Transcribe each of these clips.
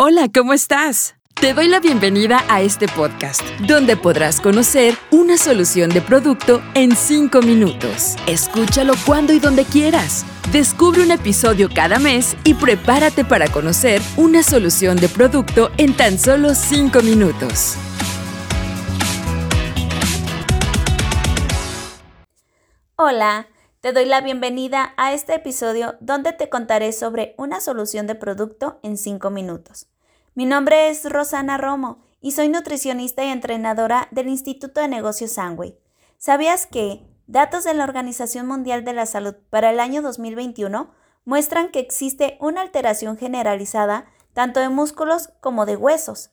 Hola, ¿cómo estás? Te doy la bienvenida a este podcast, donde podrás conocer una solución de producto en 5 minutos. Escúchalo cuando y donde quieras. Descubre un episodio cada mes y prepárate para conocer una solución de producto en tan solo 5 minutos. Hola, te doy la bienvenida a este episodio donde te contaré sobre una solución de producto en 5 minutos. Mi nombre es Rosana Romo y soy nutricionista y entrenadora del Instituto de Negocios Sangway. ¿Sabías que datos de la Organización Mundial de la Salud para el año 2021 muestran que existe una alteración generalizada tanto de músculos como de huesos?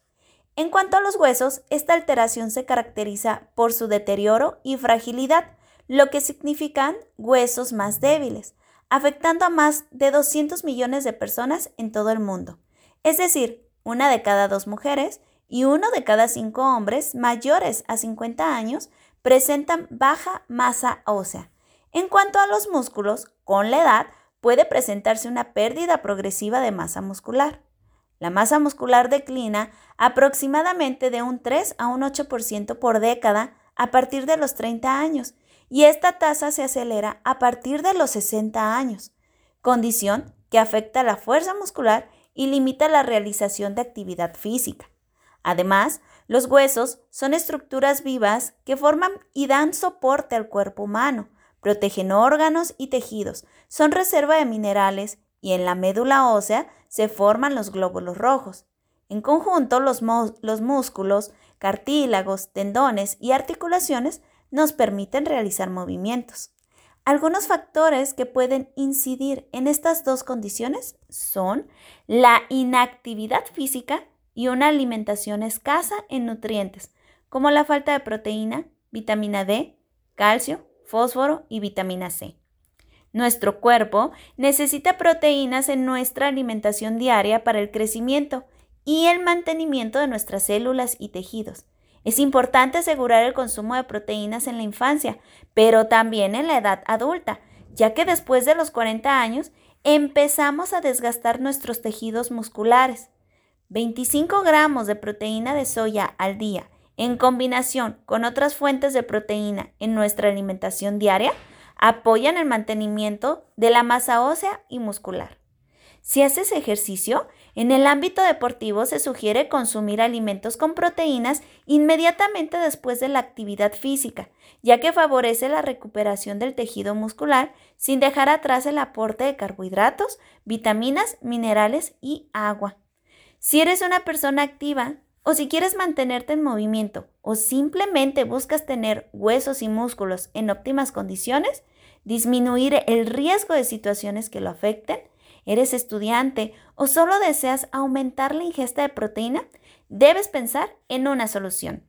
En cuanto a los huesos, esta alteración se caracteriza por su deterioro y fragilidad, lo que significan huesos más débiles, afectando a más de 200 millones de personas en todo el mundo. Es decir, una de cada dos mujeres y uno de cada cinco hombres mayores a 50 años presentan baja masa ósea. En cuanto a los músculos, con la edad puede presentarse una pérdida progresiva de masa muscular. La masa muscular declina aproximadamente de un 3 a un 8% por década a partir de los 30 años y esta tasa se acelera a partir de los 60 años, condición que afecta la fuerza muscular y limita la realización de actividad física. Además, los huesos son estructuras vivas que forman y dan soporte al cuerpo humano, protegen órganos y tejidos, son reserva de minerales y en la médula ósea se forman los glóbulos rojos. En conjunto, los, los músculos, cartílagos, tendones y articulaciones nos permiten realizar movimientos. Algunos factores que pueden incidir en estas dos condiciones son la inactividad física y una alimentación escasa en nutrientes, como la falta de proteína, vitamina D, calcio, fósforo y vitamina C. Nuestro cuerpo necesita proteínas en nuestra alimentación diaria para el crecimiento y el mantenimiento de nuestras células y tejidos. Es importante asegurar el consumo de proteínas en la infancia, pero también en la edad adulta, ya que después de los 40 años empezamos a desgastar nuestros tejidos musculares. 25 gramos de proteína de soya al día en combinación con otras fuentes de proteína en nuestra alimentación diaria apoyan el mantenimiento de la masa ósea y muscular. Si haces ejercicio, en el ámbito deportivo se sugiere consumir alimentos con proteínas inmediatamente después de la actividad física, ya que favorece la recuperación del tejido muscular sin dejar atrás el aporte de carbohidratos, vitaminas, minerales y agua. Si eres una persona activa o si quieres mantenerte en movimiento o simplemente buscas tener huesos y músculos en óptimas condiciones, disminuir el riesgo de situaciones que lo afecten, eres estudiante o solo deseas aumentar la ingesta de proteína, debes pensar en una solución.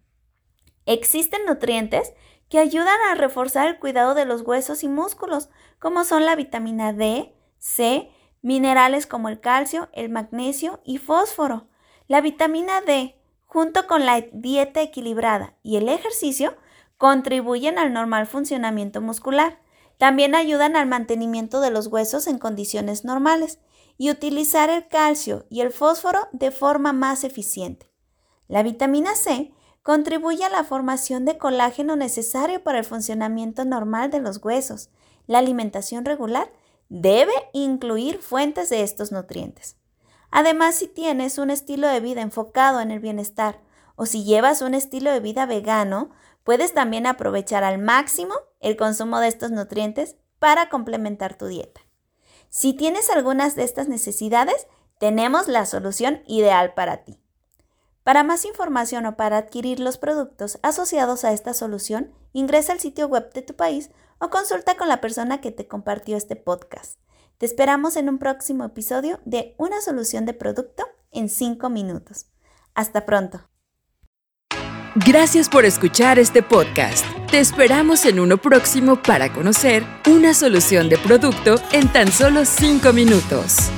Existen nutrientes que ayudan a reforzar el cuidado de los huesos y músculos, como son la vitamina D, C, minerales como el calcio, el magnesio y fósforo. La vitamina D, junto con la dieta equilibrada y el ejercicio, contribuyen al normal funcionamiento muscular. También ayudan al mantenimiento de los huesos en condiciones normales y utilizar el calcio y el fósforo de forma más eficiente. La vitamina C contribuye a la formación de colágeno necesario para el funcionamiento normal de los huesos. La alimentación regular debe incluir fuentes de estos nutrientes. Además, si tienes un estilo de vida enfocado en el bienestar o si llevas un estilo de vida vegano, puedes también aprovechar al máximo el consumo de estos nutrientes para complementar tu dieta. Si tienes algunas de estas necesidades, tenemos la solución ideal para ti. Para más información o para adquirir los productos asociados a esta solución, ingresa al sitio web de tu país o consulta con la persona que te compartió este podcast. Te esperamos en un próximo episodio de Una solución de producto en 5 minutos. Hasta pronto. Gracias por escuchar este podcast. Te esperamos en uno próximo para conocer una solución de producto en tan solo 5 minutos.